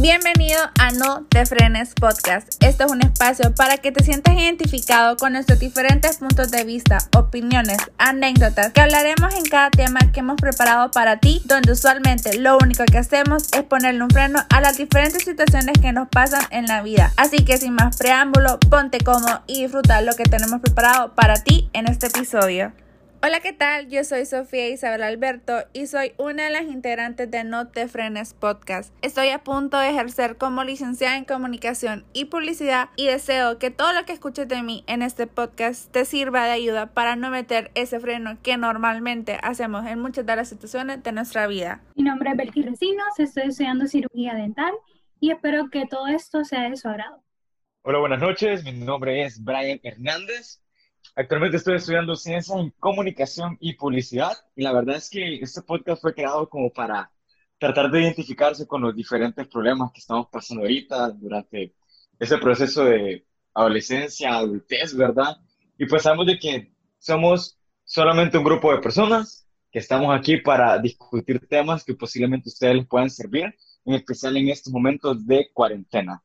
Bienvenido a No Te Frenes Podcast. Este es un espacio para que te sientas identificado con nuestros diferentes puntos de vista, opiniones, anécdotas que hablaremos en cada tema que hemos preparado para ti, donde usualmente lo único que hacemos es ponerle un freno a las diferentes situaciones que nos pasan en la vida. Así que sin más preámbulo, ponte cómodo y disfruta lo que tenemos preparado para ti en este episodio. Hola, ¿qué tal? Yo soy Sofía Isabel Alberto y soy una de las integrantes de No Te Frenes Podcast. Estoy a punto de ejercer como licenciada en comunicación y publicidad y deseo que todo lo que escuches de mí en este podcast te sirva de ayuda para no meter ese freno que normalmente hacemos en muchas de las situaciones de nuestra vida. Mi nombre es Belkis Recinos, estoy estudiando cirugía dental y espero que todo esto sea de su agrado. Hola, buenas noches. Mi nombre es Brian Hernández. Actualmente estoy estudiando ciencia en comunicación y publicidad y la verdad es que este podcast fue creado como para tratar de identificarse con los diferentes problemas que estamos pasando ahorita durante ese proceso de adolescencia, adultez, ¿verdad? Y pues sabemos de que somos solamente un grupo de personas que estamos aquí para discutir temas que posiblemente ustedes les puedan servir, en especial en estos momentos de cuarentena.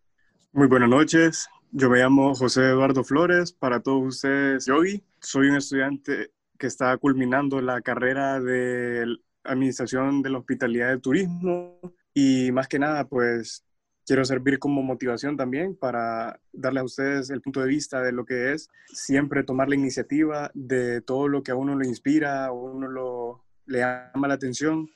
Muy buenas noches, yo me llamo José Eduardo Flores, para todos ustedes, Yogi. Soy un estudiante que está culminando la carrera de Administración de la Hospitalidad de Turismo y más que nada, pues quiero servir como motivación también para darle a ustedes el punto de vista de lo que es siempre tomar la iniciativa de todo lo que a uno le inspira, a uno lo, le llama la atención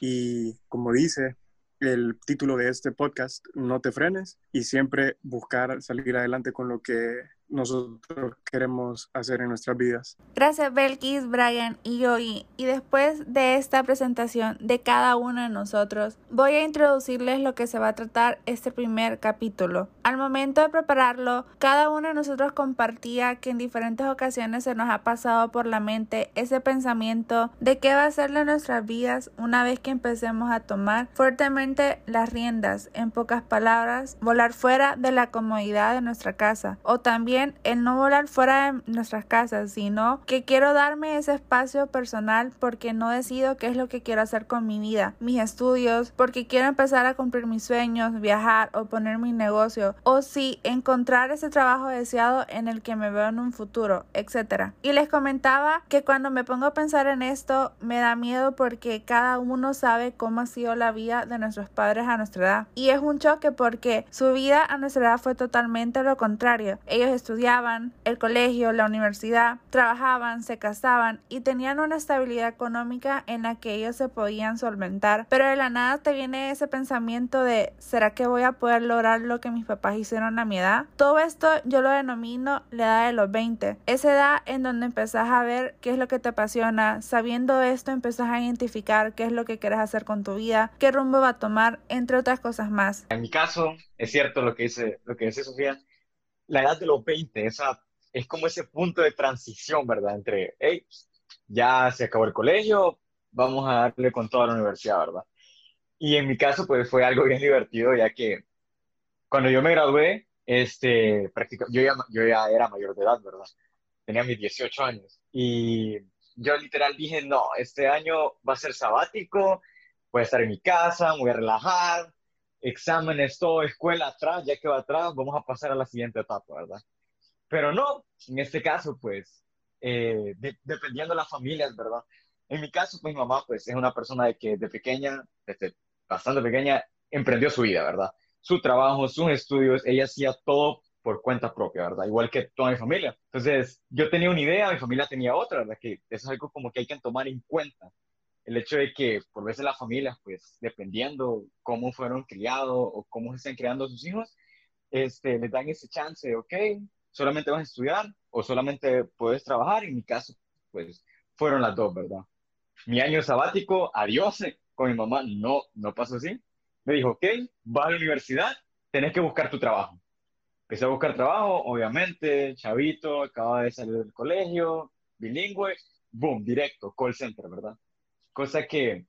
y como dice, el título de este podcast, No te frenes, y siempre buscar salir adelante con lo que nosotros queremos hacer en nuestras vidas. Gracias Belkis, Brian y Yogi. Y después de esta presentación de cada uno de nosotros, voy a introducirles lo que se va a tratar este primer capítulo. Al momento de prepararlo, cada uno de nosotros compartía que en diferentes ocasiones se nos ha pasado por la mente ese pensamiento de qué va a ser de nuestras vidas una vez que empecemos a tomar fuertemente las riendas, en pocas palabras, volar fuera de la comodidad de nuestra casa o también el no volar fuera de nuestras casas, sino que quiero darme ese espacio personal porque no decido qué es lo que quiero hacer con mi vida, mis estudios, porque quiero empezar a cumplir mis sueños, viajar o poner mi negocio, o si encontrar ese trabajo deseado en el que me veo en un futuro, etc. Y les comentaba que cuando me pongo a pensar en esto me da miedo porque cada uno sabe cómo ha sido la vida de nuestros padres a nuestra edad. Y es un choque porque su vida a nuestra edad fue totalmente lo contrario. Ellos estudiaban, el colegio, la universidad, trabajaban, se casaban y tenían una estabilidad económica en la que ellos se podían solventar. Pero de la nada te viene ese pensamiento de ¿será que voy a poder lograr lo que mis papás hicieron a mi edad? Todo esto yo lo denomino la edad de los 20. Esa edad en donde empezás a ver qué es lo que te apasiona, sabiendo esto empezás a identificar qué es lo que quieres hacer con tu vida, qué rumbo va a tomar, entre otras cosas más. En mi caso, es cierto lo que dice, lo que dice Sofía, la edad de los 20, esa, es como ese punto de transición, ¿verdad? Entre, hey, ya se acabó el colegio, vamos a darle con toda la universidad, ¿verdad? Y en mi caso, pues fue algo bien divertido, ya que cuando yo me gradué, este, yo, ya, yo ya era mayor de edad, ¿verdad? Tenía mis 18 años. Y yo literal dije, no, este año va a ser sabático, voy a estar en mi casa, me voy a relajar, exámenes, todo, escuela atrás, ya que va atrás, vamos a pasar a la siguiente etapa, ¿verdad? Pero no, en este caso, pues, eh, dependiendo de las familias, ¿verdad? En mi caso, pues mi mamá, pues, es una persona de que de pequeña, desde bastante pequeña, emprendió su vida, ¿verdad? Su trabajo, sus estudios, ella hacía todo por cuenta propia, ¿verdad? Igual que toda mi familia. Entonces, yo tenía una idea, mi familia tenía otra, ¿verdad? Que eso es algo como que hay que tomar en cuenta el hecho de que por veces las familias, pues dependiendo cómo fueron criados o cómo se están criando sus hijos, este, les dan ese chance, ok, solamente vas a estudiar o solamente puedes trabajar. En mi caso, pues fueron las dos, ¿verdad? Mi año sabático, adiós, con mi mamá no, no pasó así. Me dijo, ok, vas a la universidad, tenés que buscar tu trabajo. Empecé a buscar trabajo, obviamente, chavito, acaba de salir del colegio, bilingüe, boom, directo, call center, ¿verdad? Cosa que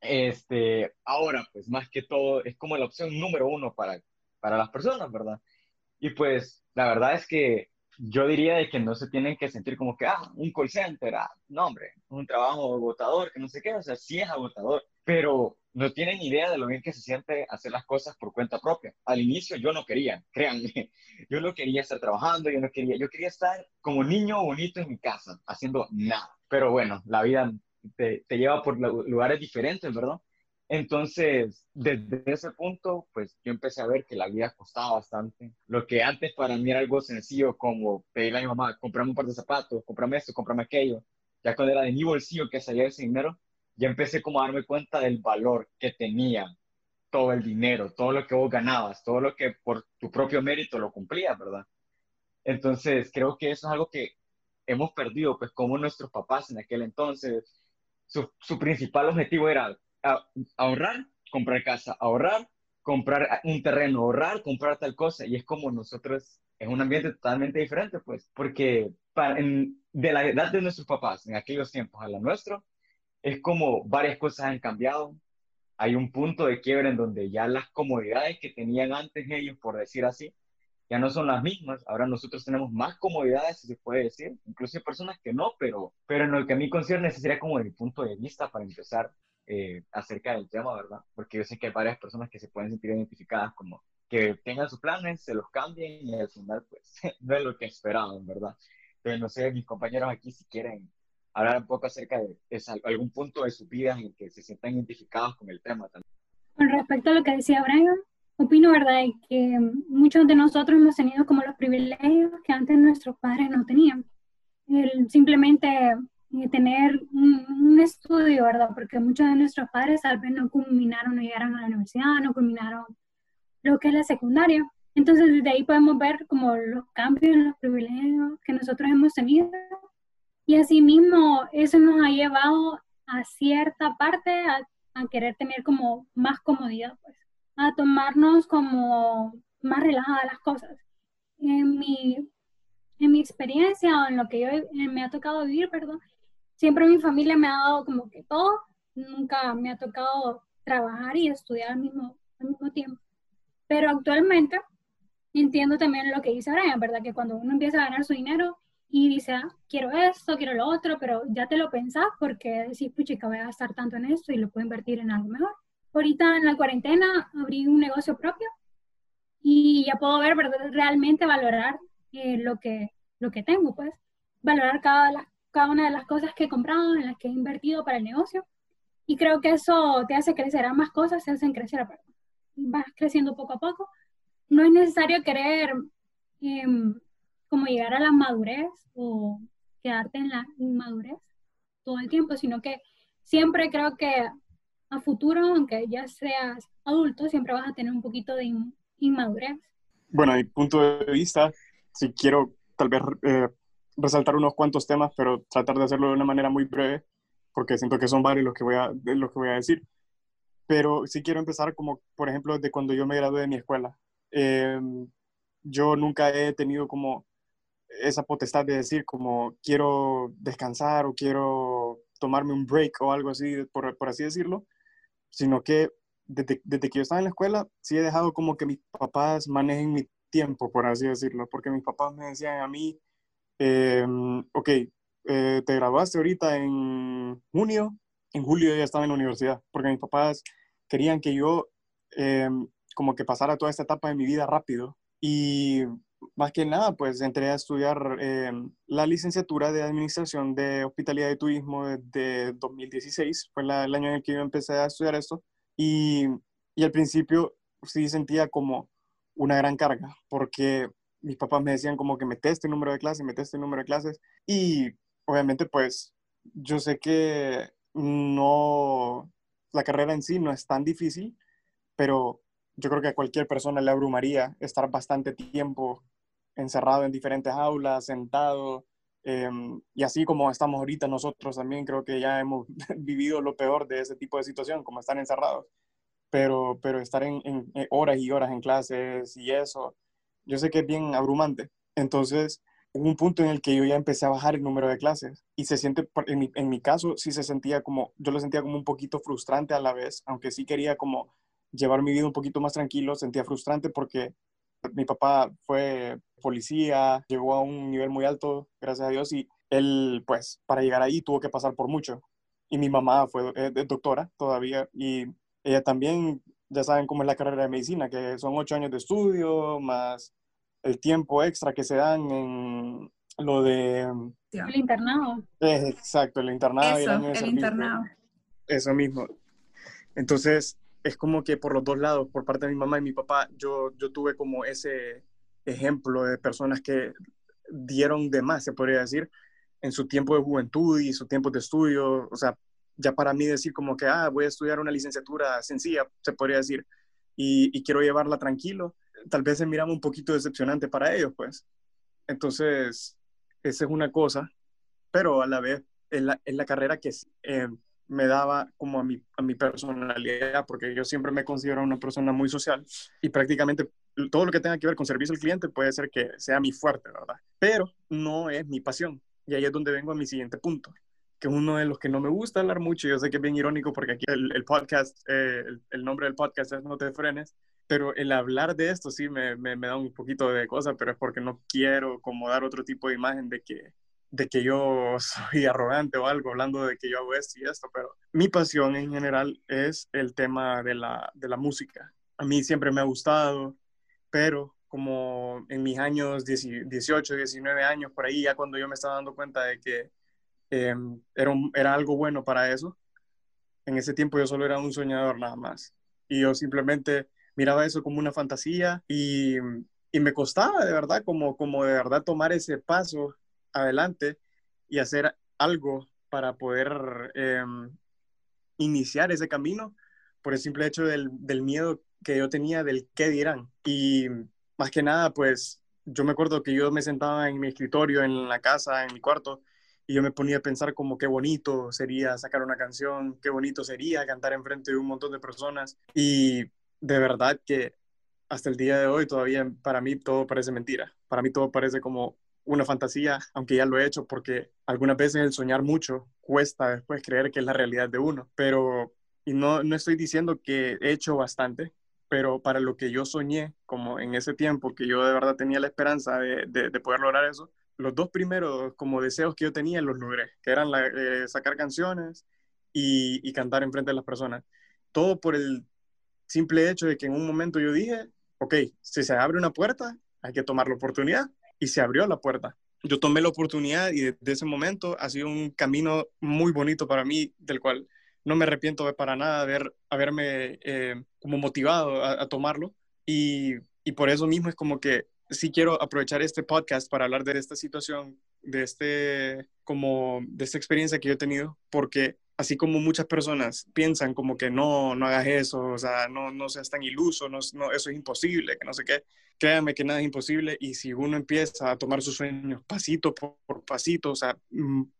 este, ahora, pues más que todo, es como la opción número uno para, para las personas, ¿verdad? Y pues la verdad es que yo diría de que no se tienen que sentir como que, ah, un call center, ah, no, hombre, un trabajo agotador, que no sé qué, o sea, sí es agotador, pero no tienen idea de lo bien que se siente hacer las cosas por cuenta propia. Al inicio yo no quería, créanme, yo no quería estar trabajando, yo no quería, yo quería estar como niño bonito en mi casa, haciendo nada. Pero bueno, la vida te, te lleva por lugares diferentes, ¿verdad? Entonces, desde ese punto, pues yo empecé a ver que la vida costaba bastante. Lo que antes para mí era algo sencillo, como pedirle a mi mamá, comprame un par de zapatos, comprame esto, comprame aquello. Ya cuando era de mi bolsillo que salía ese dinero, ya empecé como a darme cuenta del valor que tenía todo el dinero, todo lo que vos ganabas, todo lo que por tu propio mérito lo cumplías, ¿verdad? Entonces, creo que eso es algo que hemos perdido, pues como nuestros papás en aquel entonces, su, su principal objetivo era ahorrar, comprar casa, ahorrar, comprar un terreno, ahorrar, comprar tal cosa. Y es como nosotros, es un ambiente totalmente diferente, pues, porque para, de la edad de nuestros papás en aquellos tiempos a la nuestra, es como varias cosas han cambiado. Hay un punto de quiebre en donde ya las comodidades que tenían antes ellos, por decir así, ya no son las mismas. Ahora nosotros tenemos más comodidades, si se puede decir. Incluso hay personas que no, pero, pero en lo que a mí concierne, sería como mi punto de vista para empezar. Eh, acerca del tema, ¿verdad? Porque yo sé que hay varias personas que se pueden sentir identificadas como que tengan sus planes, se los cambien y al final pues no es lo que esperaban, ¿verdad? Entonces no sé, mis compañeros aquí si quieren hablar un poco acerca de, algún punto de su vida en el que se sientan identificados con el tema también. Con respecto a lo que decía Brian, opino, ¿verdad?, que muchos de nosotros hemos tenido como los privilegios que antes nuestros padres no tenían. El simplemente tener un, estudio, ¿verdad? Porque muchos de nuestros padres tal vez no culminaron, no llegaron a la universidad, no culminaron lo que es la secundaria. Entonces, desde ahí podemos ver como los cambios, los privilegios que nosotros hemos tenido. Y asimismo, eso nos ha llevado a cierta parte a, a querer tener como más comodidad, pues, a tomarnos como más relajadas las cosas. En mi, en mi experiencia o en lo que yo me ha tocado vivir, perdón, siempre mi familia me ha dado como que todo, nunca me ha tocado trabajar y estudiar al mismo, al mismo tiempo. Pero actualmente entiendo también lo que dice Brian, ¿verdad? Que cuando uno empieza a ganar su dinero y dice, ah, quiero esto, quiero lo otro, pero ya te lo pensás porque decís, puchica, voy a gastar tanto en esto y lo puedo invertir en algo mejor. Ahorita en la cuarentena abrí un negocio propio y ya puedo ver, ¿verdad? Realmente valorar eh, lo, que, lo que tengo, pues. Valorar cada, cada una de las cosas que he comprado, en las que he invertido para el negocio. Y creo que eso te hace crecer a más cosas, se hacen crecer, vas creciendo poco a poco. No es necesario querer em, como llegar a la madurez o quedarte en la inmadurez todo el tiempo, sino que siempre creo que a futuro, aunque ya seas adulto, siempre vas a tener un poquito de inmadurez. Bueno, mi punto de vista, si quiero tal vez eh, resaltar unos cuantos temas, pero tratar de hacerlo de una manera muy breve, porque siento que son varios los que voy a, los que voy a decir. Pero sí quiero empezar como, por ejemplo, de cuando yo me gradué de mi escuela. Em, yo nunca he tenido como esa potestad de decir como quiero descansar o quiero tomarme un break o algo así, por, por así decirlo, sino que desde, que yo estaba en la escuela sí he dejado como que mis papás manejen mi tiempo, por así decirlo, porque mis papás me decían a mí, Em, ok, eh, te graduaste ahorita en junio, en julio ya estaba en la universidad, porque mis papás querían que yo em, como que pasara toda esta etapa de mi vida rápido. Y más que nada, pues entré a estudiar em, la licenciatura de Administración de Hospitalidad y Turismo desde 2016, fue el año en el que yo empecé a estudiar esto. Y, y al principio sí sentía como una gran carga, porque mis papás me decían como que mete este número de clases, mete este número de clases. Y obviamente pues yo sé que no, la carrera en sí no es tan difícil, pero yo creo que a cualquier persona le abrumaría estar bastante tiempo encerrado en diferentes aulas, sentado, em, y así como estamos ahorita nosotros también creo que ya hemos vivido lo peor de ese tipo de situación, como estar encerrados, pero, pero estar en horas y horas en clases y eso, yo sé que es bien abrumante. Entonces, hubo un punto en el que yo ya empecé a bajar el número de clases y se siente, en mi, en mi caso, sí se sentía como, yo lo sentía como un poquito frustrante a la vez, aunque sí quería como llevar mi vida un poquito más tranquilo, sentía frustrante porque Mi papá fue policía, llegó a un nivel muy alto, gracias a Dios, y él, pues, para llegar ahí tuvo que pasar por mucho. Y mi mamá fue eh, doctora todavía, y ella también, ya saben cómo es la carrera de medicina, que son ocho años de estudio, más el tiempo extra que se dan en lo de... El internado. exacto, el internado. Eso, el, internado. Eso mismo. Entonces, es como que por los dos lados, por parte de mi mamá y mi papá, yo, yo tuve como ese ejemplo de personas que dieron de más, se podría decir, en su tiempo de juventud y su tiempo de estudio. O sea, ya para mí decir como que, ah, voy a estudiar una licenciatura sencilla, se podría decir, y, quiero llevarla tranquilo, tal vez se miraba un poquito decepcionante para ellos, pues. Entonces, esa es una cosa, pero a la vez es la, es la carrera que eh, me daba como a mi, a mi personalidad, porque yo siempre me considero una persona muy social y prácticamente todo lo que tenga que ver con servicio al cliente puede ser que sea mi fuerte, ¿verdad? Pero no es mi pasión. Y ahí es donde vengo a mi siguiente punto, que uno de los que no me gusta hablar mucho. Yo sé que es bien irónico porque aquí el, podcast, eh, el, el, nombre del podcast es No te frenes, pero el hablar de esto sí me, me, me da un poquito de cosa, pero es porque no quiero como dar otro tipo de imagen de que de que yo soy arrogante o algo, hablando de que yo hago esto y esto, pero mi pasión en general es el tema de la, de la música. A mí siempre me ha gustado, pero como en mis años 18, 19 años, por ahí ya cuando yo me estaba dando cuenta de que em, era, era algo bueno para eso, en ese tiempo yo solo era un soñador nada más. Y yo simplemente miraba eso como una fantasía y, y me costaba de verdad, como, como de verdad tomar ese paso adelante y hacer algo para poder em, iniciar ese camino por el simple hecho del, del, miedo que yo tenía del qué dirán. Y más que nada, pues yo me acuerdo que yo me sentaba en mi escritorio, en la casa, en mi cuarto, y yo me ponía a pensar como qué bonito sería sacar una canción, qué bonito sería cantar enfrente de un montón de personas. Y de verdad que hasta el día de hoy todavía para mí todo parece mentira. Para mí todo parece como una fantasía, aunque ya lo he hecho, porque algunas veces el soñar mucho cuesta después creer que es la realidad de uno. Pero, y no, no estoy diciendo que he hecho bastante, pero para lo que yo soñé, como en ese tiempo que yo de verdad tenía la esperanza de, de, poder lograr eso, los dos primeros como deseos que yo tenía los logré, que eran eh, sacar canciones y, y cantar enfrente de las personas. Todo por el simple hecho de que en un momento yo dije, ok, si se abre una puerta, hay que tomar la oportunidad y se abrió la puerta. Yo tomé la oportunidad y desde ese momento ha sido un camino muy bonito para mí, del cual no me arrepiento para nada de haber, haberme eh, como motivado a, tomarlo. Y, y, por eso mismo es como que sí quiero aprovechar este podcast para hablar de esta situación, de, este, como, de esta experiencia que yo he tenido, porque así como muchas personas piensan como que no, no hagas eso, o sea, no, no seas tan iluso, no, no, eso es imposible, que no sé qué, créanme que nada es imposible y si uno empieza a tomar sus sueños pasito por, pasito, o sea,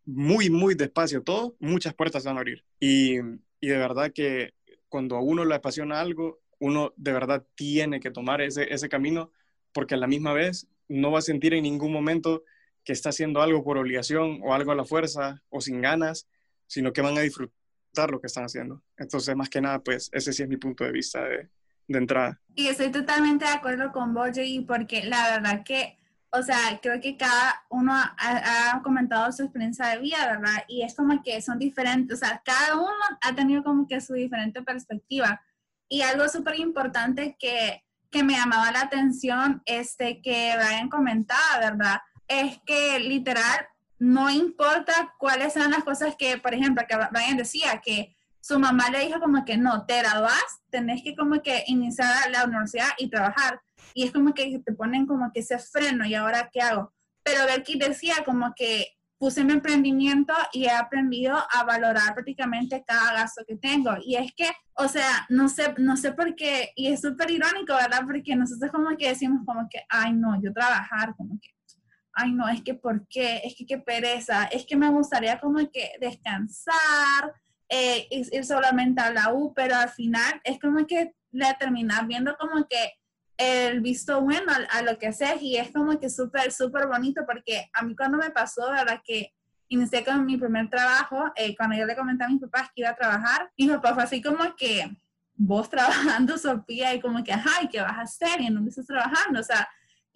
muy, muy despacio todo, muchas puertas van a abrir. Y, y de verdad que cuando a uno le apasiona algo, uno de verdad tiene que tomar ese, ese camino porque a la misma vez no va a sentir en ningún momento que está haciendo algo por obligación o algo a la fuerza o sin ganas, sino que van a disfrutar lo que están haciendo. Entonces, más que nada, pues ese sí es mi punto de vista de, de entrada. Y estoy totalmente de acuerdo con vos, y porque la verdad que, o sea, creo que cada uno ha, comentado su experiencia de vida, ¿verdad? Y es como que son diferentes, o sea, cada uno ha tenido como que su diferente perspectiva. Y algo súper importante que, que me llamaba la atención, este, que Brian comentaba, ¿verdad? Es que literal no importa cuáles sean las cosas que, por ejemplo, que Brian decía, que su mamá le dijo como que no, te graduás, tenés que como que iniciar la universidad y trabajar. Y es como que te ponen como que ese freno y ahora qué hago. Pero Belki decía como que puse mi emprendimiento y he aprendido a valorar prácticamente cada gasto que tengo. Y es que, o sea, no sé, no sé por qué, y es súper irónico, ¿verdad? Porque nosotros como que decimos como que, ay no, yo trabajar, como que ay no, es que ¿por qué? Es que qué pereza, es que me gustaría como que descansar, eh, ir solamente a la U, pero al final es como que le terminas viendo como que el visto bueno a, lo que haces y es como que súper, súper bonito porque a mí cuando me pasó, verdad que inicié con mi primer trabajo, eh, cuando yo le comenté a mis papás que iba a trabajar, mi papá fue así como que, vos trabajando, Sofía, y como que, ay, ¿qué vas a hacer? ¿Y en dónde estás trabajando? O sea,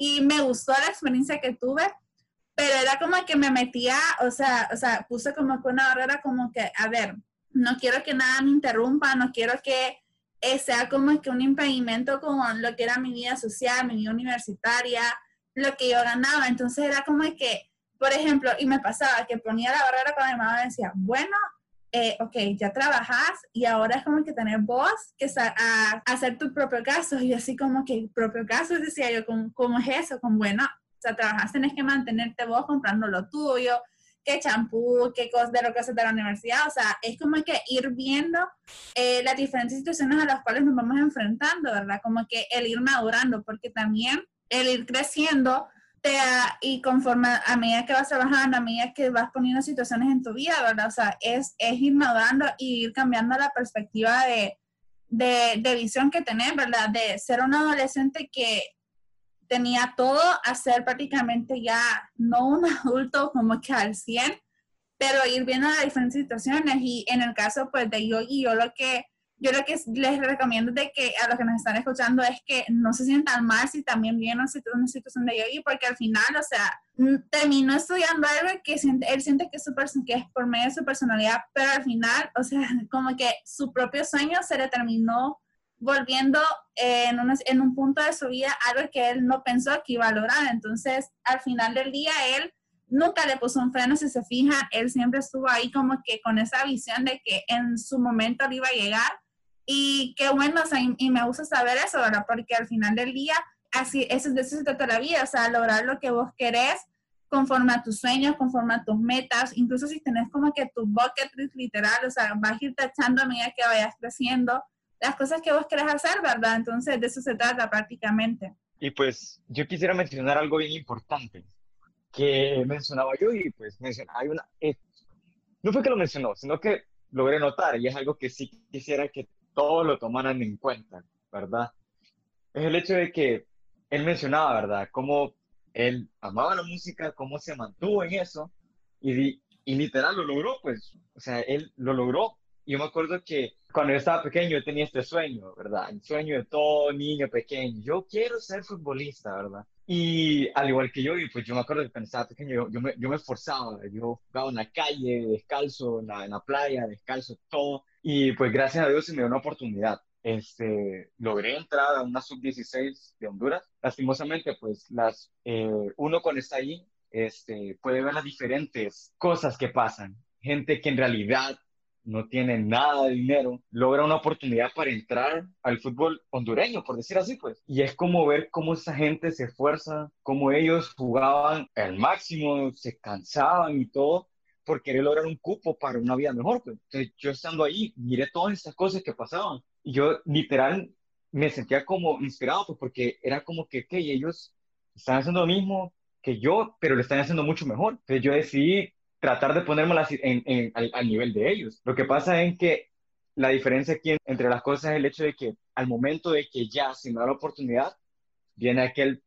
y me gustó la experiencia que tuve, pero era como que me metía, o sea, o sea, puse como que una barrera como que, a ver, no quiero que nada me interrumpa, no quiero que eh, sea como que un impedimento con lo que era mi vida social, mi vida universitaria, lo que yo ganaba. Entonces era como que, por ejemplo, y me pasaba que ponía la barrera con mi mamá decía, bueno, eh, ok, ya trabajas y ahora es como que tener voz que a, hacer tu propio caso. Y así como que propio caso, decía yo, ¿cómo, cómo es eso? Con bueno, o sea, trabajas, tenés que mantenerte vos comprando lo tuyo, qué champú, qué cosas de lo que haces de la universidad. O sea, es como que ir viendo eh, las diferentes situaciones a las cuales nos vamos enfrentando, ¿verdad? Como que el ir madurando, porque también el ir creciendo y conforme a medida que vas trabajando, a medida que vas poniendo situaciones en tu vida, ¿verdad? O sea, es, es ir madurando y ir cambiando la perspectiva de, de, visión que tenés, ¿verdad? De ser un adolescente que tenía todo a ser prácticamente ya no un adulto como que al 100, pero ir viendo las diferentes situaciones y en el caso pues de Yogi, yo lo que yo lo que les recomiendo de que a los que nos están escuchando es que no se sientan mal si también vienen una situación de yogi, porque al final, o sea, terminó estudiando algo que él siente que es, super, que es por medio de su personalidad, pero al final, o sea, como que su propio sueño se le terminó volviendo en, en un punto de su vida algo que él no pensó que iba a lograr. Entonces, al final del día, él nunca le puso un freno, si se fijan, él siempre estuvo ahí como que con esa visión de que en su momento le iba a llegar. Y qué bueno, o sea, y, me gusta saber eso, ¿verdad? Porque al final del día, así, eso, de eso se trata la vida, o sea, lograr lo que vos querés conforme a tus sueños, conforme a tus metas, incluso si tenés como que tu bucket list literal, o sea, vas a ir tachando a medida que vayas creciendo las cosas que vos querés hacer, ¿verdad? Entonces, de eso se trata prácticamente. Y pues yo quisiera mencionar algo bien importante que mencionaba yo y pues mencionaba, hay una, eh, no fue que lo mencionó, sino que logré notar y es algo que sí quisiera que todos lo tomaran en cuenta, ¿verdad? Es el hecho de que él mencionaba, ¿verdad? Cómo él amaba la música, cómo se mantuvo en eso y, y literal lo logró, pues, o sea, él lo logró. Y yo me acuerdo que cuando yo estaba pequeño yo tenía este sueño, ¿verdad? El sueño de todo niño pequeño. Yo quiero ser futbolista, ¿verdad? Y al igual que yo, pues yo me acuerdo que cuando estaba pequeño, yo, me, yo me esforzaba, yo jugaba en la calle, descalzo, en la, en la playa, descalzo, todo. Y pues gracias a Dios se me dio una oportunidad. Este, logré entrar a una sub-16 de Honduras. Lastimosamente, pues las, eh, uno cuando está ahí este, puede ver las diferentes cosas que pasan. Gente que en realidad no tiene nada de dinero, logra una oportunidad para entrar al fútbol hondureño, por decir así, pues. Y es como ver cómo esa gente se esfuerza, cómo ellos jugaban al máximo, se cansaban y todo por querer lograr un cupo para una vida mejor. Pues. Entonces, yo estando ahí, miré todas estas cosas que pasaban y yo literal me sentía como inspirado, pues, porque era como que, que ellos están haciendo lo mismo que yo, pero lo están haciendo mucho mejor. Entonces yo decidí tratar de ponérmela en, al, nivel de ellos. Lo que pasa es que la diferencia aquí entre las cosas es el hecho de que al momento de que ya se me da la oportunidad, viene aquel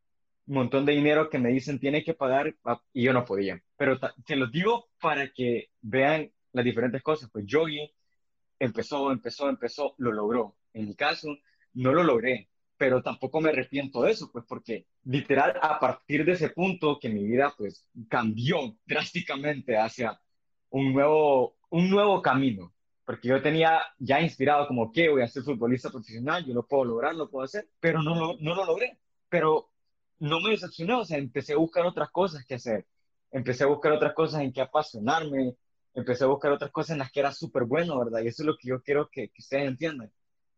montón de dinero que me dicen tiene que pagar ah, y yo no podía. Pero se los digo para que vean las diferentes cosas. Pues Yogi empezó, empezó, empezó, lo logró. En mi caso, no lo logré, pero tampoco me arrepiento de eso, pues porque literal a partir de ese punto que mi vida pues cambió drásticamente hacia un nuevo, un nuevo camino, porque yo tenía ya inspirado como que voy a ser futbolista profesional, yo lo puedo lograr, lo puedo hacer, pero no, lo, no lo logré, pero no me decepcioné, o sea, empecé a buscar otras cosas que hacer, empecé a buscar otras cosas en que apasionarme, empecé a buscar otras cosas en las que era súper bueno, ¿verdad? Y eso es lo que yo quiero que, que ustedes entiendan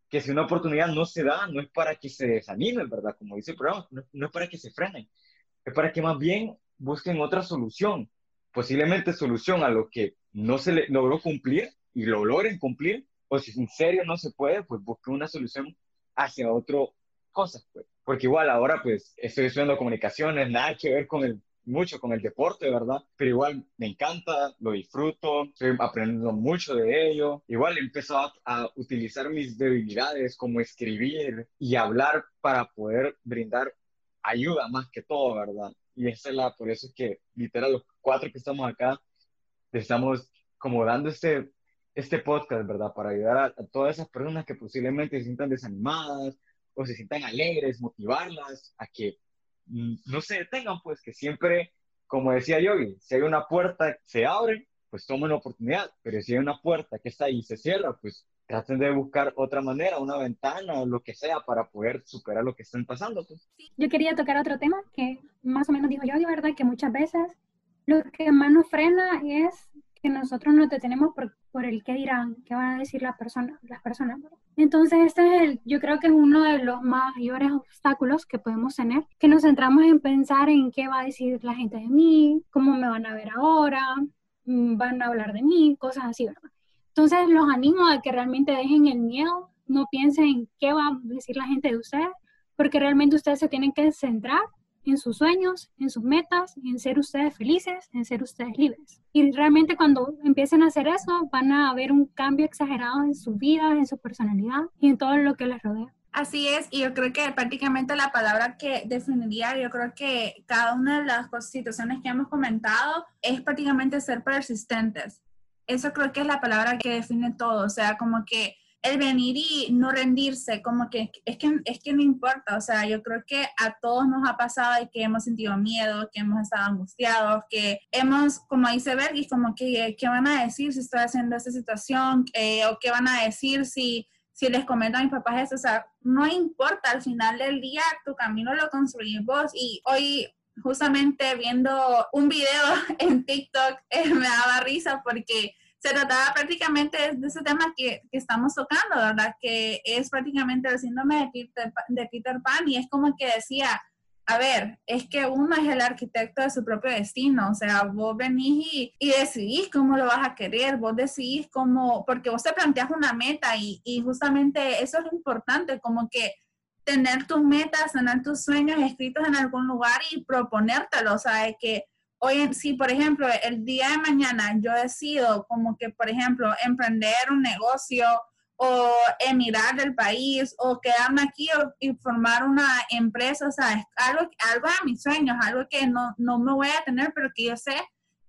que si una oportunidad no se da, no es para que se desanimen, ¿verdad? Como dice el programa, no, es para que se frenen, es para que más bien busquen otra solución, posiblemente solución a lo que no se le logró cumplir y lo logren cumplir, o si en serio no se puede, pues busquen una solución hacia otra cosa, pues. Porque igual ahora, pues, estoy estudiando comunicaciones, nada que ver con el mucho con el deporte, ¿verdad? Pero igual me encanta, lo disfruto, estoy aprendiendo mucho de ello. Igual he empezado a, utilizar mis debilidades como escribir y hablar para poder brindar ayuda más que todo, ¿verdad? Y esa es la, por eso es que literal los cuatro que estamos acá estamos como dando este, este podcast, ¿verdad? Para ayudar a, a todas esas personas que posiblemente se sientan desanimadas o se sientan alegres, motivarlas a que mm, no se detengan, pues que siempre, como decía Yogi, si hay una puerta se abre, pues tomen la oportunidad, pero si hay una puerta que está ahí y se cierra, pues traten de buscar otra manera, una ventana o lo que sea para poder superar lo que estén pasando. Pues. Yo quería tocar otro tema que más o menos dijo Yogi, ¿verdad? Que muchas veces lo que más nos frena es que nosotros nos detenemos por, por el qué dirán, qué van a decir las personas. Las personas Entonces, este es el, yo creo que es uno de los mayores obstáculos que podemos tener, que nos centramos en pensar en qué va a decir la gente de mí, cómo me van a ver ahora, mm, van a hablar de mí, cosas así, ¿verdad? Entonces, los animo a que realmente dejen el miedo, no piensen en qué va a decir la gente de ustedes, porque realmente ustedes se tienen que centrar en sus sueños, en sus metas, en ser ustedes felices, en ser ustedes libres. Y realmente cuando empiecen a hacer eso, van a ver un cambio exagerado en su vida, en su personalidad y en todo lo que les rodea. Así es, y yo creo que prácticamente la palabra que definiría, yo creo que cada una de las situaciones que hemos comentado es prácticamente ser persistentes. Eso creo que es la palabra que define todo, o sea, como que el venir y no rendirse, como que es, que es que no importa, o sea, yo creo que a todos nos ha pasado y que hemos sentido miedo, que hemos estado angustiados, que hemos, como dice Bergis, como que, ¿qué van a decir si estoy haciendo esta situación? Eh, ¿O qué van a decir si, si les comento a mis papás eso? O sea, no importa, al final del día tu camino lo construís vos y hoy justamente viendo un video en TikTok eh, me daba risa porque se trataba prácticamente de ese tema que, que, estamos tocando, ¿verdad? Que es prácticamente el síndrome de Peter, de Peter Pan y es como que decía, a ver, es que uno es el arquitecto de su propio destino, o sea, vos venís y, y, decidís cómo lo vas a querer, vos decidís cómo, porque vos te planteas una meta y, y justamente eso es importante, como que tener tus metas, tener tus sueños escritos en algún lugar y proponértelo, o que Hoy, si por ejemplo el día de mañana yo decido como que, por ejemplo, emprender un negocio o emigrar del país o quedarme aquí y formar una empresa, o sea, algo, algo de mis sueños, algo que no, no me voy a tener, pero que yo sé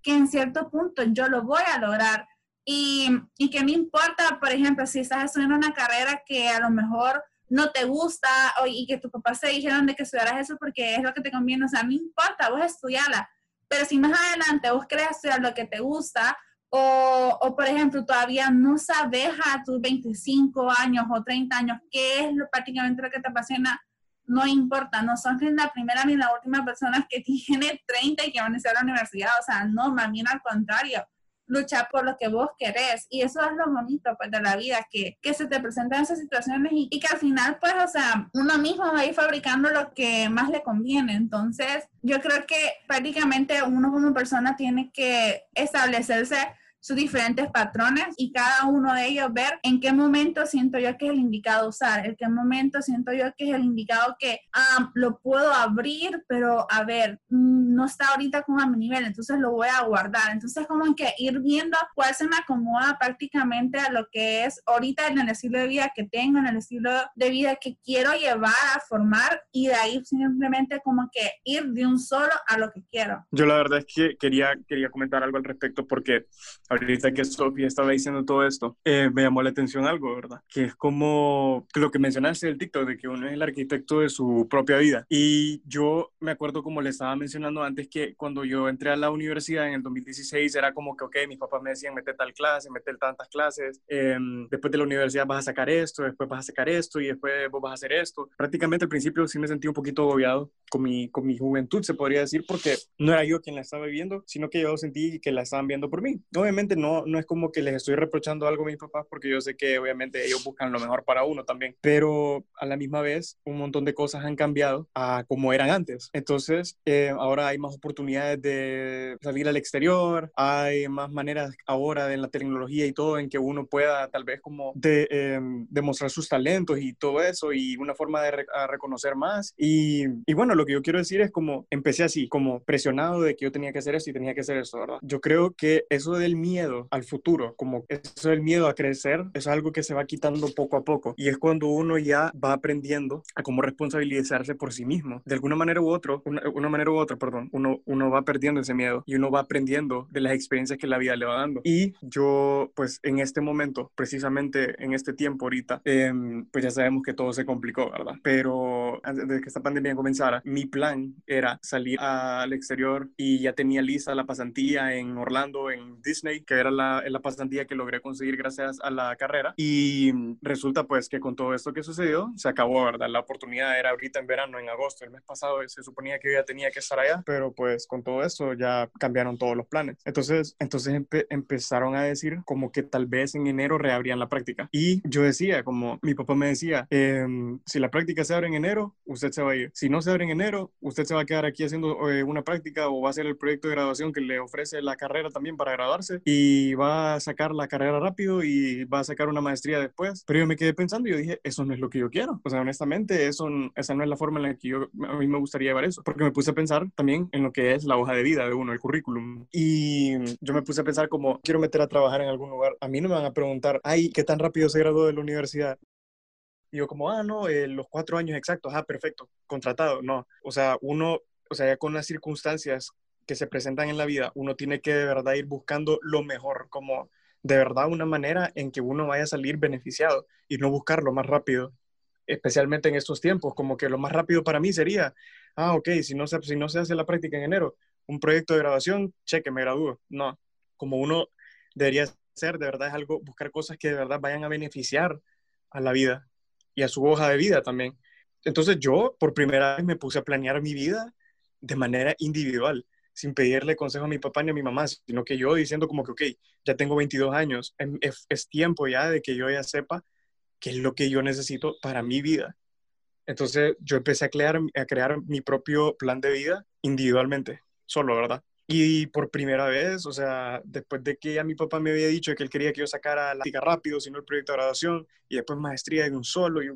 que en cierto punto yo lo voy a lograr. Y, y que me importa, por ejemplo, si estás estudiando una carrera que a lo mejor no te gusta o, y que tus papás te dijeron de que estudiaras eso porque es lo que te conviene, o sea, no importa, vos estudiala pero si más adelante vos hacer lo que te gusta, o, o, por ejemplo, todavía no sabes a tus 25 años o 30 años qué es lo, prácticamente lo que te apasiona, no importa, no son ni la primera ni la última persona que tiene 30 y que van a a la universidad, o sea, no, más bien al contrario luchar por lo que vos querés. Y eso es lo bonito pues, de la vida, que, que se te presentan esas situaciones y, y, que al final, pues, o sea, uno mismo va a ir fabricando lo que más le conviene. Entonces, yo creo que prácticamente uno como persona tiene que establecerse sus diferentes patrones y cada uno de ellos ver en qué momento siento yo que es el indicado usar, en qué momento siento yo que es el indicado que ah, lo puedo abrir, pero a ver, mm, no está ahorita como a mi nivel, entonces lo voy a guardar. Entonces como que ir viendo cuál se me acomoda prácticamente a lo que es ahorita en el estilo de vida que tengo, en el estilo de vida que quiero llevar a formar y de ahí simplemente como que ir de un solo a lo que quiero. Yo la verdad es que quería, quería comentar algo al respecto porque ahorita que Sofía estaba diciendo todo esto, eh, me llamó la atención algo, ¿verdad? Que es como lo que mencionaste del TikTok, de que uno es el arquitecto de su propia vida. Y yo me acuerdo, como le estaba mencionando antes, que cuando yo entré a la universidad en el 2016, era como que, ok, mis papás me decían, mete tal clase, mete tantas clases, em, después de la universidad vas a sacar esto, después vas a sacar esto y después vos vas a hacer esto. Prácticamente al principio sí me sentí un poquito agobiado con mi, con mi juventud, se podría decir, porque no era yo quien la estaba viviendo, sino que yo sentí que la estaban viendo por mí. Obviamente, no, no es como que les estoy reprochando algo a mis papás porque yo sé que obviamente ellos buscan lo mejor para uno también, pero a la misma vez un montón de cosas han cambiado a como eran antes. Entonces, eh, ahora hay más oportunidades de salir al exterior, hay más maneras ahora de la tecnología y todo en que uno pueda tal vez como de, em, demostrar sus talentos y todo eso y una forma de reconocer más. Y, y bueno, lo que yo quiero decir es como empecé así, como presionado de que yo tenía que hacer esto y tenía que hacer eso, ¿verdad? Yo creo que eso del miedo miedo al futuro, como eso el miedo a crecer, es algo que se va quitando poco a poco. Y es cuando uno ya va aprendiendo a cómo responsabilizarse por sí mismo. De alguna manera u otra, una, una, manera u otra, perdón, uno, uno va perdiendo ese miedo y uno va aprendiendo de las experiencias que la vida le va dando. Y yo, pues en este momento, precisamente en este tiempo ahorita, eh, pues ya sabemos que todo se complicó, ¿verdad? Pero antes de que esta pandemia comenzara, mi plan era salir al exterior y ya tenía lista la pasantía en Orlando, en Disney, que era la, la pasantía que logré conseguir gracias a la carrera. Y resulta pues que con todo esto que sucedió, se acabó, ¿verdad? La oportunidad era ahorita en verano, en agosto, el mes pasado se suponía que yo ya tenía que estar allá, pero pues con todo esto ya cambiaron todos los planes. Entonces, entonces empe empezaron a decir como que tal vez en enero reabrían la práctica. Y yo decía, como mi papá me decía, eh, si la práctica se abre en enero, usted se va a ir. Si no se abre en enero, usted se va a quedar aquí haciendo eh, una práctica o va a hacer el proyecto de graduación que le ofrece la carrera también para graduarse y va a sacar la carrera rápido y va a sacar una maestría después. Pero yo me quedé pensando y yo dije, eso no es lo que yo quiero. O sea, honestamente, eso, esa no es la forma en la que yo, a mí me gustaría llevar eso. Porque me puse a pensar también en lo que es la hoja de vida de uno, el currículum. Y yo me puse a pensar como, quiero meter a trabajar en algún lugar. A mí no me van a preguntar, ay, ¿qué tan rápido se graduó de la universidad? Y yo como, ah, no, eh, los cuatro años exactos, ah, perfecto, contratado. No, o sea, uno, o sea, ya con las circunstancias que se presentan en la vida, uno tiene que de verdad ir buscando lo mejor, como de verdad una manera en que uno vaya a salir beneficiado y no buscar lo más rápido, especialmente en estos tiempos, como que lo más rápido para mí sería, ah, ok, si no se, si no se hace la práctica en enero, un proyecto de grabación, cheque, me gradúo. No, como uno debería hacer, de verdad es algo, buscar cosas que de verdad vayan a beneficiar a la vida y a su hoja de vida también. Entonces yo por primera vez me puse a planear mi vida de manera individual, sin pedirle consejo a mi papá ni a mi mamá, sino que yo diciendo como que, ok, ya tengo 22 años, em, es, es tiempo ya de que yo ya sepa qué es lo que yo necesito para mi vida. Entonces yo empecé a crear, a crear mi propio plan de vida individualmente, solo, ¿verdad? Y por primera vez, o sea, después de que ya mi papá me había dicho que él quería que yo sacara la tica rápido, sino el proyecto de graduación, y después maestría de un solo, y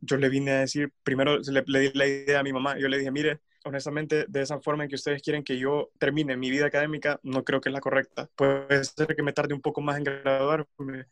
yo le vine a decir, primero le, le di la idea a mi mamá, yo le dije, mire, honestamente, de esa forma en que ustedes quieren que yo termine mi vida académica, no creo que es la correcta. Puede ser que me tarde un poco más en graduarme,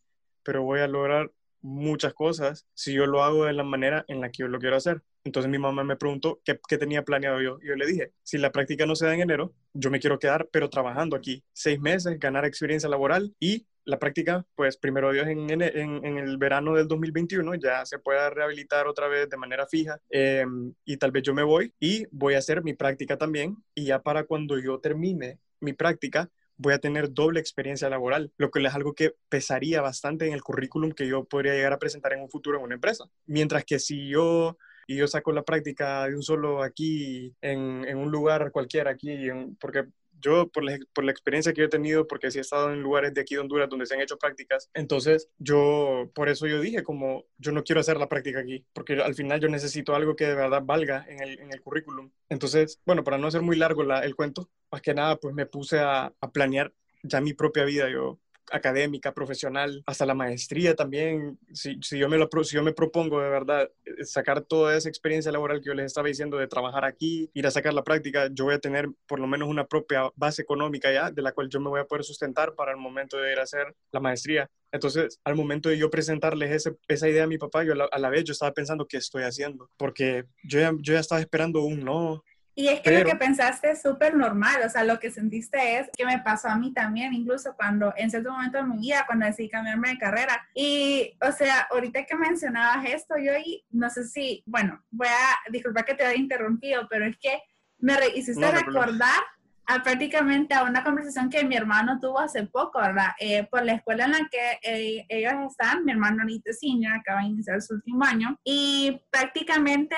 pero voy a lograr muchas cosas si yo lo hago de la manera en la que yo lo quiero hacer. Entonces mi mamá me preguntó qué, tenía planeado yo. Y yo le dije, si la práctica no se da en enero, yo me quiero quedar, pero trabajando aquí seis meses, ganar experiencia laboral y la práctica, pues primero Dios en, en, en, el verano del 2021 ya se pueda rehabilitar otra vez de manera fija eh, y tal vez yo me voy y voy a hacer mi práctica también y ya para cuando yo termine mi práctica voy a tener doble experiencia laboral, lo que es algo que pesaría bastante en el currículum que yo podría llegar a presentar en un futuro en una empresa. Mientras que si yo y yo saco la práctica de un solo aquí, en, en un lugar cualquiera aquí, porque yo por la, por la, experiencia que he tenido, porque sí he estado en lugares de aquí de Honduras donde se han hecho prácticas, entonces yo, por eso yo dije como, yo no quiero hacer la práctica aquí, porque al final yo necesito algo que de verdad valga en el, en el currículum. Entonces, bueno, para no hacer muy largo la, el cuento, más que nada, pues me puse a, a planear ya mi propia vida. Yo académica, profesional, hasta la maestría también. Si, si, yo me lo, si yo me propongo de verdad eh, sacar toda esa experiencia laboral que yo les estaba diciendo de trabajar aquí, ir a sacar la práctica, yo voy a tener por lo menos una propia base económica ya, de la cual yo me voy a poder sustentar para el momento de ir a hacer la maestría. Entonces, al momento de yo presentarles ese, esa idea a mi papá, yo a la, a la, vez yo estaba pensando qué estoy haciendo, porque yo ya, yo ya estaba esperando un no, y es que Pero, lo que pensaste es súper normal, o sea, lo que sentiste es que me pasó a mí también, incluso cuando en cierto momento de mi vida, cuando decidí cambiarme de carrera. Y, o sea, ahorita que mencionabas esto, yo ahí, no sé si, bueno, voy a, disculpa que te haya interrumpido, pero es que me hiciste no, recordar a prácticamente a una conversación que mi hermano tuvo hace poco, ¿verdad? Eh, por la escuela en la que eh, ellos están, mi hermano ahorita es senior, acaba de iniciar su último año, y prácticamente,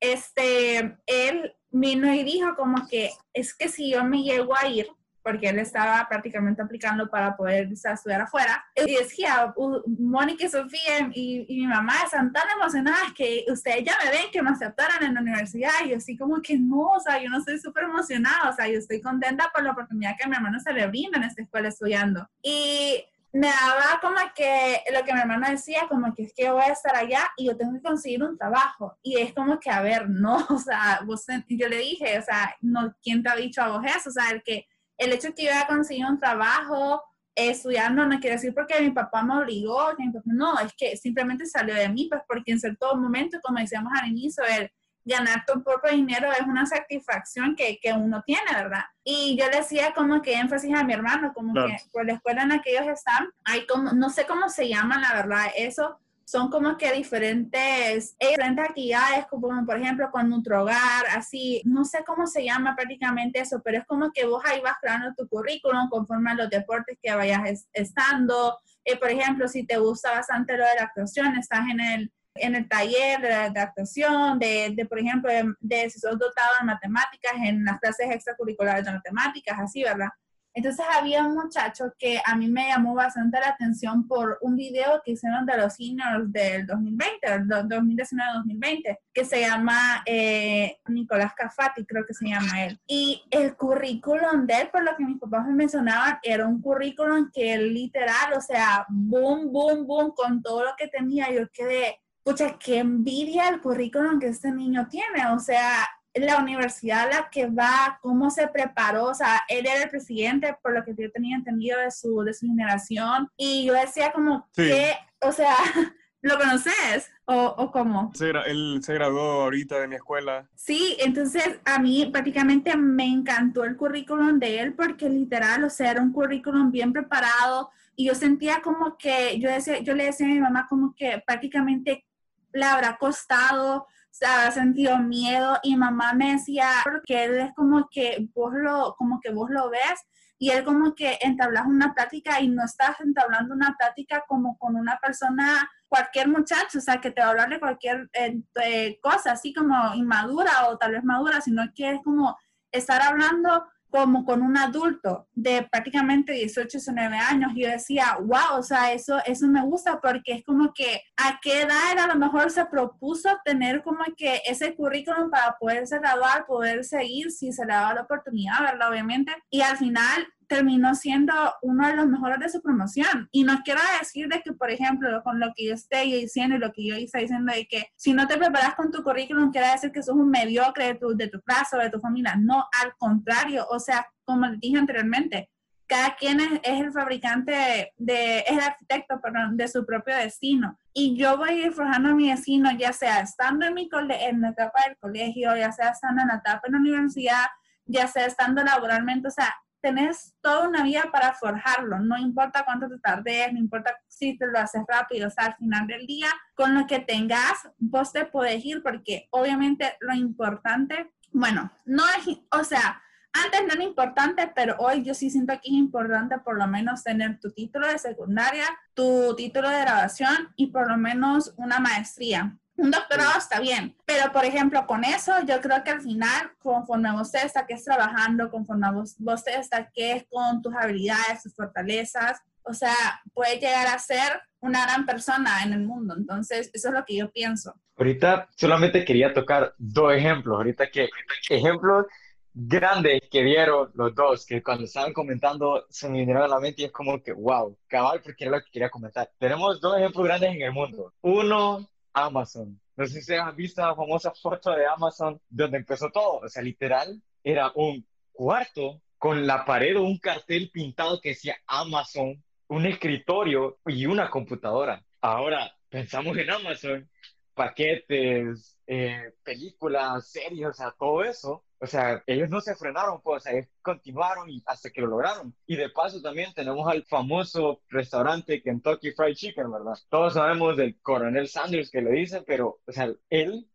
este, él vino y dijo como que es que si yo me llego a ir, porque él estaba prácticamente aplicando para poder estudiar afuera, y decía, Mónica y Sofía y, y, mi mamá están tan emocionadas que ustedes ya me ven que me aceptaron en la universidad, y yo así como que no, o sea, yo no estoy súper emocionada, o sea, yo estoy contenta por la oportunidad que mi hermano se le brinda en esta escuela estudiando. Y me daba como que lo que mi hermano decía, como que es que yo voy a estar allá y yo tengo que conseguir un trabajo. Y es como que, a ver, no, o sea, vos, yo le dije, o sea, no, ¿quién te ha dicho a vos eso? O sea, el, que, el hecho de que yo haya conseguido un trabajo estudiando no quiere decir porque mi papá me obligó, no, es que simplemente salió de mí, pues porque en cierto momento, como decíamos al inicio, el ganar tu propio dinero es una satisfacción que, que, uno tiene, ¿verdad? Y yo le decía como que énfasis a mi hermano, como que por la escuela en la que ellos están, hay como, no sé cómo se llama, la verdad, eso, son como que diferentes, diferentes actividades, como por ejemplo con Nutrogar, así, no sé cómo se llama prácticamente eso, pero es como que vos ahí vas creando tu currículum conforme a los deportes que vayas estando. Eh, por ejemplo, si te gusta bastante lo de la actuación, estás en el, en el taller de, actuación, de, de, por ejemplo, de, de si sos dotado en matemáticas, en las clases extracurriculares de matemáticas, así, ¿verdad? Entonces había un muchacho que a mí me llamó bastante la atención por un video que hicieron de los seniors del 2020, 2019-2020, que se llama eh, Nicolás Cafati, creo que se llama él. Y el currículum de él, por lo que mis papás me mencionaban, era un currículum que literal, o sea, boom, boom, boom, con todo lo que tenía, yo quedé, pucha, qué envidia el currículum que este niño tiene, o sea, la universidad a la que va, cómo se preparó, o sea, él era el presidente, por lo que yo tenía entendido de su, de su generación, y yo decía como que, o sea, ¿lo conoces? ¿O, o cómo? Sí, él se graduó ahorita de mi escuela. Sí, entonces a mí prácticamente me encantó el currículum de él porque literal, o sea, era un currículum bien preparado y yo sentía como que, yo, decía, yo le decía a mi mamá como que prácticamente le habrá costado se había sentido miedo. Y mamá me decía, porque él es como que vos lo, como que vos lo ves y él como que entablas una plática y no estás entablando una plática como con una persona, cualquier muchacho, o sea, que te va a hablar de cualquier eh, cosa, así como inmadura o tal vez madura, sino que es como estar hablando como con un adulto de prácticamente 18, 19 años. Yo decía, wow, o sea, eso, eso me gusta porque es como que a qué edad a lo mejor se propuso tener como que ese currículum para poderse graduar, poder seguir si se le daba la oportunidad, ¿verdad? Obviamente. Y al final terminó siendo uno de los mejores de su promoción. Y no quiero decir de que, por ejemplo, con lo que yo estoy diciendo y lo que yo estoy diciendo de que si no te preparas con tu currículum, quiere decir que sos un mediocre de tu, de tu clase o de tu familia. No, al contrario. O sea, como les dije anteriormente, cada quien es, el fabricante de, es el arquitecto, perdón, de su propio destino. Y yo voy forjando mi destino, ya sea estando en, mi en la etapa del colegio, ya sea estando en la etapa en la universidad, ya sea estando laboralmente, o sea, tenés toda una vida para forjarlo, no importa cuánto te tardes, no importa si te lo haces rápido, o sea, al final del día, con lo que tengas, vos te podés ir porque obviamente lo importante, bueno, no es, o sea, antes no era importante, pero hoy yo sí siento que es importante por lo menos tener tu título de secundaria, tu título de graduación y por lo menos una maestría. Un doctorado está bien, pero por ejemplo, con eso yo creo que al final, conforme vos te destaques trabajando, conforme vos, vos te destaques con tus habilidades, tus fortalezas, o sea, puedes llegar a ser una gran persona en el mundo. Entonces, eso es lo que yo pienso. Ahorita solamente quería tocar dos ejemplos. Ahorita que ejemplos grandes que dieron los dos, que cuando estaban comentando se me vinieron a la mente y es como que, wow, cabal, porque era lo que quería comentar. Tenemos dos ejemplos grandes en el mundo. Uno Amazon. No sé si han visto la famosa foto de Amazon donde empezó todo. O sea, literal, era un cuarto con la pared o un cartel pintado que decía Amazon, un escritorio y una computadora. Ahora, pensamos en Amazon, paquetes, eh, películas, series, o sea, todo eso o sea, ellos no se frenaron, pues, o sea, ellos continuaron y hasta que lo lograron. Y de paso también tenemos al famoso restaurante Kentucky Fried Chicken, ¿verdad? Todos sabemos del coronel Sanders que le dicen, pero, o sea, él,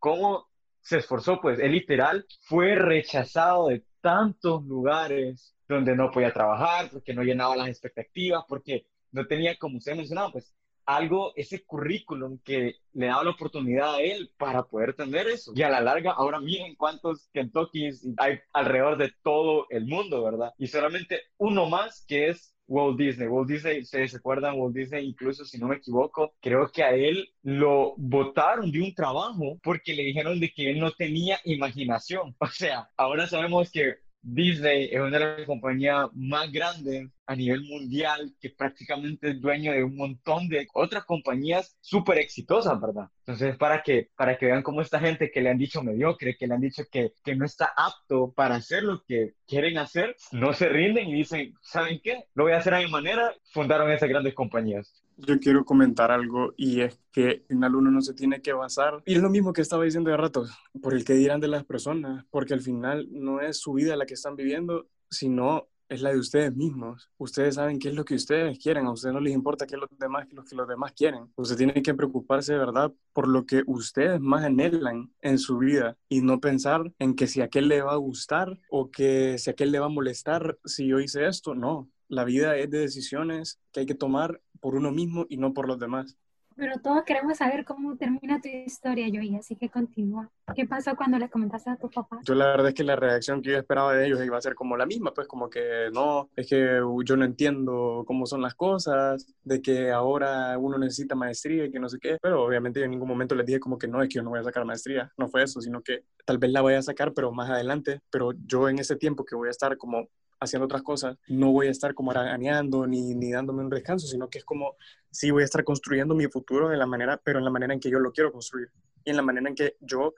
¿cómo se esforzó? Pues él literal fue rechazado de tantos lugares donde no podía trabajar, porque no llenaba las expectativas, porque no tenía, como usted mencionaba, pues algo, ese currículum que le daba la oportunidad a él para poder tener eso. Y a la larga, ahora miren cuántos Kentuckys hay alrededor de todo el mundo, ¿verdad? Y solamente uno más que es Walt Disney. Walt Disney, ¿se acuerdan? Walt Disney, incluso si no me equivoco, creo que a él lo votaron de un trabajo porque le dijeron de que él no tenía imaginación. O sea, ahora sabemos que Disney es una de las compañías más grandes a nivel mundial que prácticamente es dueño de un montón de otras compañías súper exitosas, ¿verdad? Entonces, para que, para que vean cómo esta gente que le han dicho mediocre, que le han dicho que, que no está apto para hacer lo que quieren hacer, no se rinden y dicen, ¿saben qué? Lo voy a hacer a mi manera, fundaron esas grandes compañías. Yo quiero comentar algo y es que en uno no se tiene que basar, y es lo mismo que estaba diciendo de rato, por el que dirán de las personas, porque al final no es su vida la que están viviendo, sino es la de ustedes mismos. Ustedes saben qué es lo que ustedes quieren, a ustedes no les importa qué es lo, demás, lo que los demás quieren. Ustedes tienen que preocuparse de verdad por lo que ustedes más anhelan en su vida y no pensar en que si a aquel le va a gustar o que si a aquel le va a molestar si yo hice esto. No, la vida es de decisiones que hay que tomar por uno mismo y no por los demás. Pero todos queremos saber cómo termina tu historia, Joey, así que continúa. ¿Qué pasó cuando le comentaste a tu papá? Yo la verdad es que la reacción que yo esperaba de ellos iba a ser como la misma, pues como que no, es que yo no entiendo cómo son las cosas, de que ahora uno necesita maestría y que no sé qué, pero obviamente yo en ningún momento les dije como que no, es que yo no voy a sacar maestría, no fue eso, sino que tal vez la voy a sacar, pero más adelante, pero yo en ese tiempo que voy a estar como haciendo otras cosas, no voy a estar como arañando ni, ni dándome un descanso, sino que es como, sí voy a estar construyendo mi futuro de la manera, pero en la manera en que yo lo quiero construir y en la manera en que yo,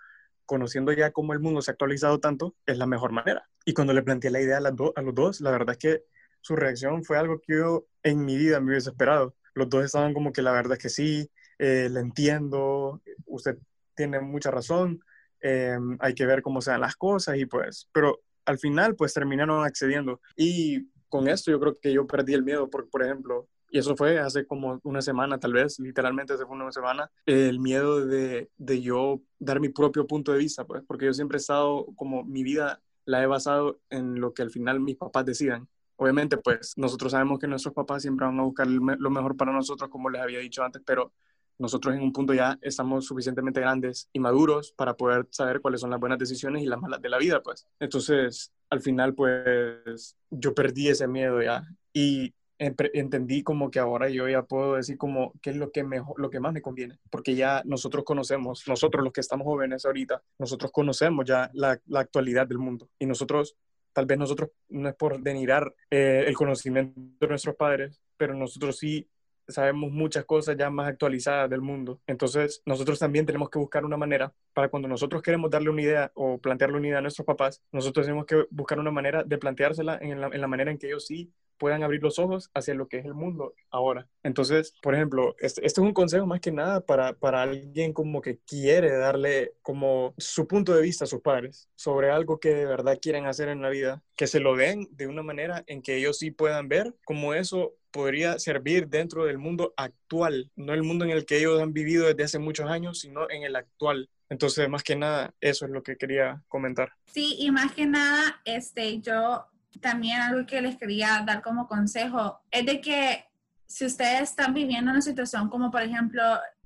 conociendo ya cómo el mundo se ha actualizado tanto, es la mejor manera. Y cuando le planteé la idea a, las a los dos, la verdad es que su reacción fue algo que yo en mi vida me hubiese esperado. Los dos estaban como que la verdad es que sí, eh, le entiendo, usted tiene mucha razón, eh, hay que ver cómo sean las cosas y pues, pero al final pues terminaron accediendo. Y con esto yo creo que yo perdí el miedo, por, por ejemplo, y eso fue hace como una semana, tal vez, literalmente hace una semana, el miedo de, de yo dar mi propio punto de vista, pues, porque yo siempre he estado como mi vida la he basado en lo que al final mis papás decidan. Obviamente, pues nosotros sabemos que nuestros papás siempre van a buscar lo mejor para nosotros, como les había dicho antes, pero nosotros en un punto ya estamos suficientemente grandes y maduros para poder saber cuáles son las buenas decisiones y las malas de la vida, pues. Entonces, al final, pues, yo perdí ese miedo ya y entendí como que ahora yo ya puedo decir como qué es lo que mejor, lo que más me conviene, porque ya nosotros conocemos, nosotros los que estamos jóvenes ahorita, nosotros conocemos ya la, la actualidad del mundo y nosotros tal vez nosotros no es por denigrar eh, el conocimiento de nuestros padres, pero nosotros sí sabemos muchas cosas ya más actualizadas del mundo. Entonces, nosotros también tenemos que buscar una manera para cuando nosotros queremos darle una idea o plantearle una idea a nuestros papás, nosotros tenemos que buscar una manera de planteársela en la, en la manera en que ellos sí puedan abrir los ojos hacia lo que es el mundo ahora. Entonces, por ejemplo, este, este, es un consejo más que nada para, para alguien como que quiere darle como su punto de vista a sus padres sobre algo que de verdad quieren hacer en la vida, que se lo den de una manera en que ellos sí puedan ver como eso podría servir dentro del mundo actual, no el mundo en el que ellos han vivido desde hace muchos años, sino en el actual. Entonces, más que nada, eso es lo que quería comentar. Sí, y más que nada, este, yo también algo que les quería dar como consejo es de que si ustedes están viviendo una situación como por ejemplo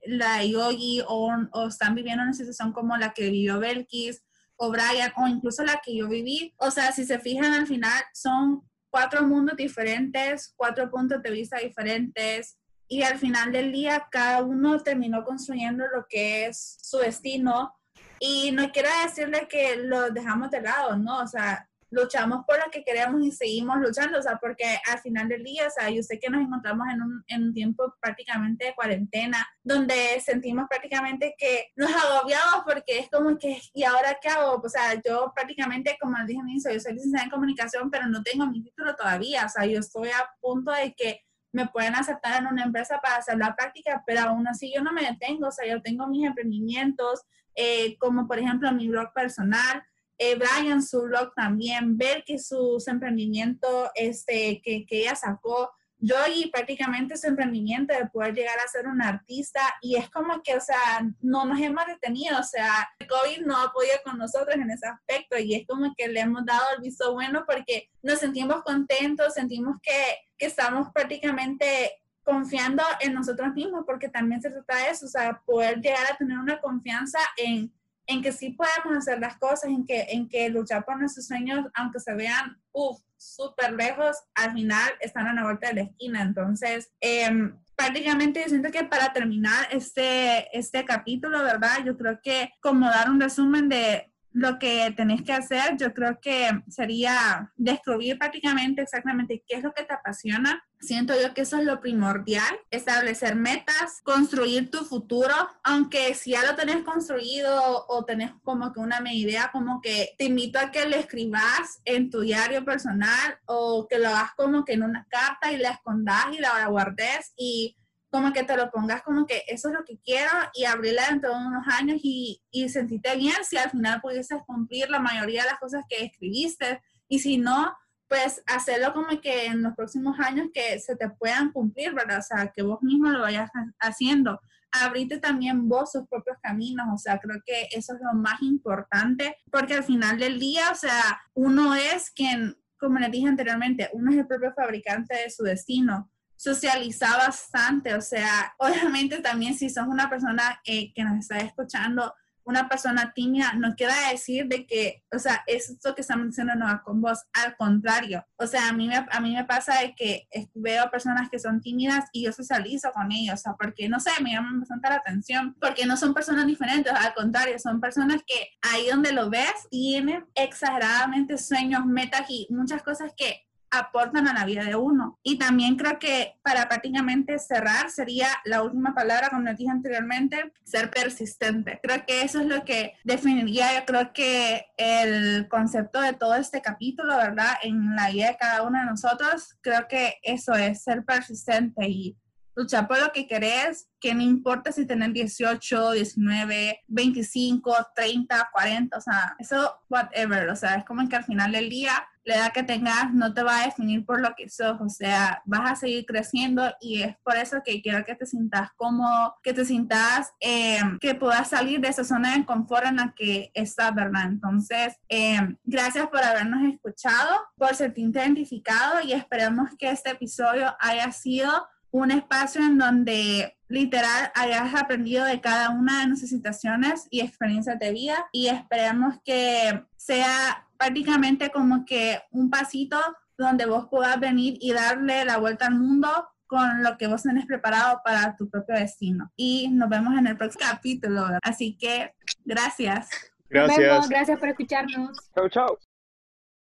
la Yogi o, o están viviendo una situación como la que vivió Belkis o Brian o incluso la que yo viví, o sea, si se fijan al final son cuatro mundos diferentes, cuatro puntos de vista diferentes y al final del día cada uno terminó construyendo lo que es su destino y no quiero decirle que lo dejamos de lado, ¿no? O sea, luchamos por lo que queremos y seguimos luchando, o sea, porque al final del día, o sea, yo sé que nos encontramos en un, en un tiempo prácticamente de cuarentena, donde sentimos prácticamente que nos agobiamos porque es como que, ¿y ahora qué hago? O sea, yo prácticamente, como dije al inicio, yo soy licenciada en comunicación, pero no tengo mi título todavía, o sea, yo estoy a punto de que me pueden aceptar en una empresa para hacer la práctica, pero aún así yo no me detengo, o sea, yo tengo mis emprendimientos, eh, como por ejemplo mi blog personal, eh, Brian su blog también, ver que sus emprendimientos este, que, que ella sacó, yo y prácticamente su emprendimiento de poder llegar a ser una artista y es como que, o sea, no nos hemos detenido, o sea, el COVID no ha podido con nosotros en ese aspecto y es como que le hemos dado el visto bueno porque nos sentimos contentos, sentimos que, que estamos prácticamente confiando en nosotros mismos porque también se trata de eso, o sea, poder llegar a tener una confianza en en que sí podemos hacer las cosas, en que, en que luchar por nuestros sueños, aunque se vean, uff, súper lejos, al final están a la vuelta de la esquina. Entonces, em, prácticamente yo siento que para terminar este, este capítulo, ¿verdad? Yo creo que como dar un resumen de lo que tenés que hacer, yo creo que sería descubrir prácticamente exactamente qué es lo que te apasiona. Siento yo que eso es lo primordial, establecer metas, construir tu futuro, aunque si ya lo tenés construido o tenés como que una idea, como que te invito a que lo escribas en tu diario personal o que lo hagas como que en una carta y la escondas y la guardes y como que te lo pongas como que eso es lo que quiero y abrirla dentro de unos años y, y sentirte bien si al final pudieses cumplir la mayoría de las cosas que escribiste y si no, pues hacerlo como que en los próximos años que se te puedan cumplir, ¿verdad? O sea, que vos mismo lo vayas haciendo. Abrirte también vos sus propios caminos, o sea, creo que eso es lo más importante, porque al final del día, o sea, uno es quien, como les dije anteriormente, uno es el propio fabricante de su destino socializa bastante, o sea, obviamente también si sos una persona eh, que nos está escuchando, una persona tímida, no quiere decir de que, o sea, esto que estamos diciendo no va con vos, al contrario, o sea, a mí, me, a mí me pasa de que veo personas que son tímidas y yo socializo con ellos, o sea, porque, no sé, me llaman bastante la atención, porque no son personas diferentes, al contrario, son personas que ahí donde lo ves tienen exageradamente sueños, metas y muchas cosas que aportan a la vida de uno. Y también creo que para prácticamente cerrar sería la última palabra, como les dije anteriormente, ser persistente. Creo que eso es lo que definiría, yo creo que el concepto de todo este capítulo, ¿verdad? En la vida de cada uno de nosotros, creo que eso es ser persistente y luchar por lo que querés, que no importa si tenés 18, 19, 25, 30, 40, o sea, eso, whatever, o sea, es como que al final del día, la edad que tengas no te va a definir por lo que sos, o sea, vas a seguir creciendo y es por eso que quiero que te sientas cómodo, que te sientas, eh, que puedas salir de esa zona de confort en la que estás, ¿verdad? Entonces, eh, gracias por habernos escuchado, por sentirte identificado y esperemos que este episodio haya sido un espacio en donde literal hayas aprendido de cada una de nuestras situaciones y experiencias de vida y esperemos que sea prácticamente como que un pasito donde vos puedas venir y darle la vuelta al mundo con lo que vos tenés preparado para tu propio destino. Y nos vemos en el próximo capítulo. Así que gracias. Gracias. Gracias por escucharnos. Chao, chao.